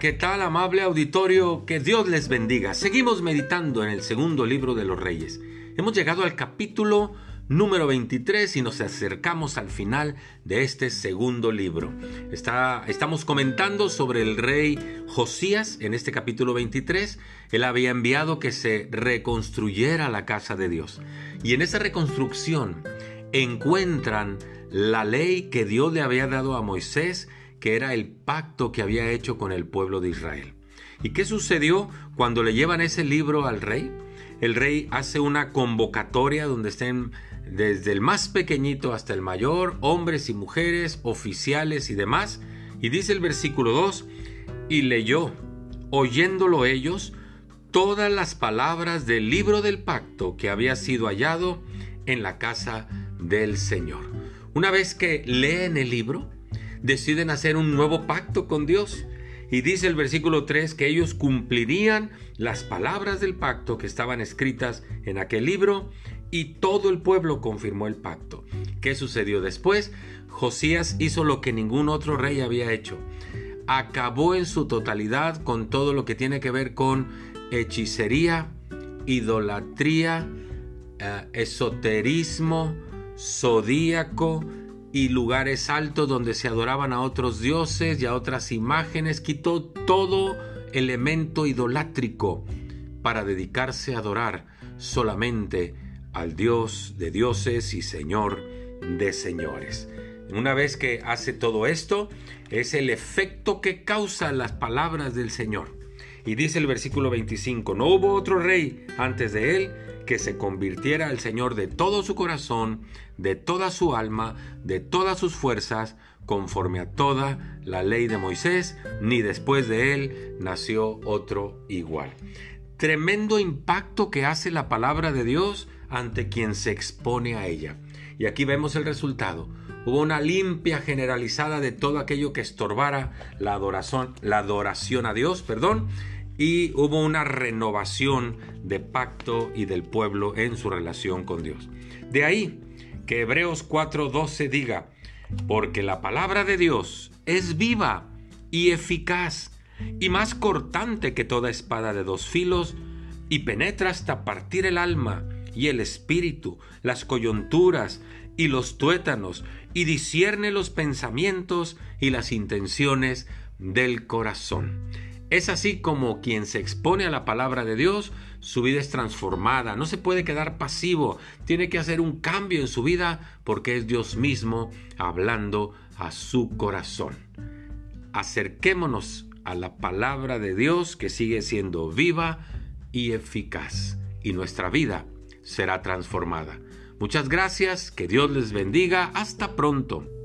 ¿qué tal amable auditorio? Que Dios les bendiga. Seguimos meditando en el segundo libro de los reyes. Hemos llegado al capítulo número 23 y nos acercamos al final de este segundo libro. Estamos comentando sobre el rey Josías en este capítulo 23. Él había enviado que se reconstruyera la casa de Dios. Y en esa reconstrucción encuentran la ley que Dios le había dado a Moisés, que era el pacto que había hecho con el pueblo de Israel. ¿Y qué sucedió cuando le llevan ese libro al rey? El rey hace una convocatoria donde estén desde el más pequeñito hasta el mayor, hombres y mujeres, oficiales y demás. Y dice el versículo 2, y leyó, oyéndolo ellos, todas las palabras del libro del pacto que había sido hallado en la casa del Señor. Una vez que leen el libro, deciden hacer un nuevo pacto con Dios. Y dice el versículo 3 que ellos cumplirían las palabras del pacto que estaban escritas en aquel libro y todo el pueblo confirmó el pacto. ¿Qué sucedió después? Josías hizo lo que ningún otro rey había hecho. Acabó en su totalidad con todo lo que tiene que ver con hechicería, idolatría, eh, esoterismo, zodíaco y lugares altos donde se adoraban a otros dioses y a otras imágenes. Quitó todo elemento idolátrico para dedicarse a adorar solamente al Dios de dioses y Señor de señores. Una vez que hace todo esto, es el efecto que causa las palabras del Señor. Y dice el versículo 25, no hubo otro rey antes de él que se convirtiera al Señor de todo su corazón, de toda su alma, de todas sus fuerzas, conforme a toda la ley de Moisés, ni después de él nació otro igual. Tremendo impacto que hace la palabra de Dios ante quien se expone a ella. Y aquí vemos el resultado. Hubo una limpia generalizada de todo aquello que estorbara la adoración, la adoración a Dios, perdón, y hubo una renovación de pacto y del pueblo en su relación con Dios. De ahí que Hebreos 4:12 diga, porque la palabra de Dios es viva y eficaz y más cortante que toda espada de dos filos y penetra hasta partir el alma y el espíritu, las coyunturas y los tuétanos, y discierne los pensamientos y las intenciones del corazón. Es así como quien se expone a la palabra de Dios, su vida es transformada, no se puede quedar pasivo, tiene que hacer un cambio en su vida porque es Dios mismo hablando a su corazón. Acerquémonos a la palabra de Dios que sigue siendo viva y eficaz y nuestra vida será transformada. Muchas gracias, que Dios les bendiga, hasta pronto.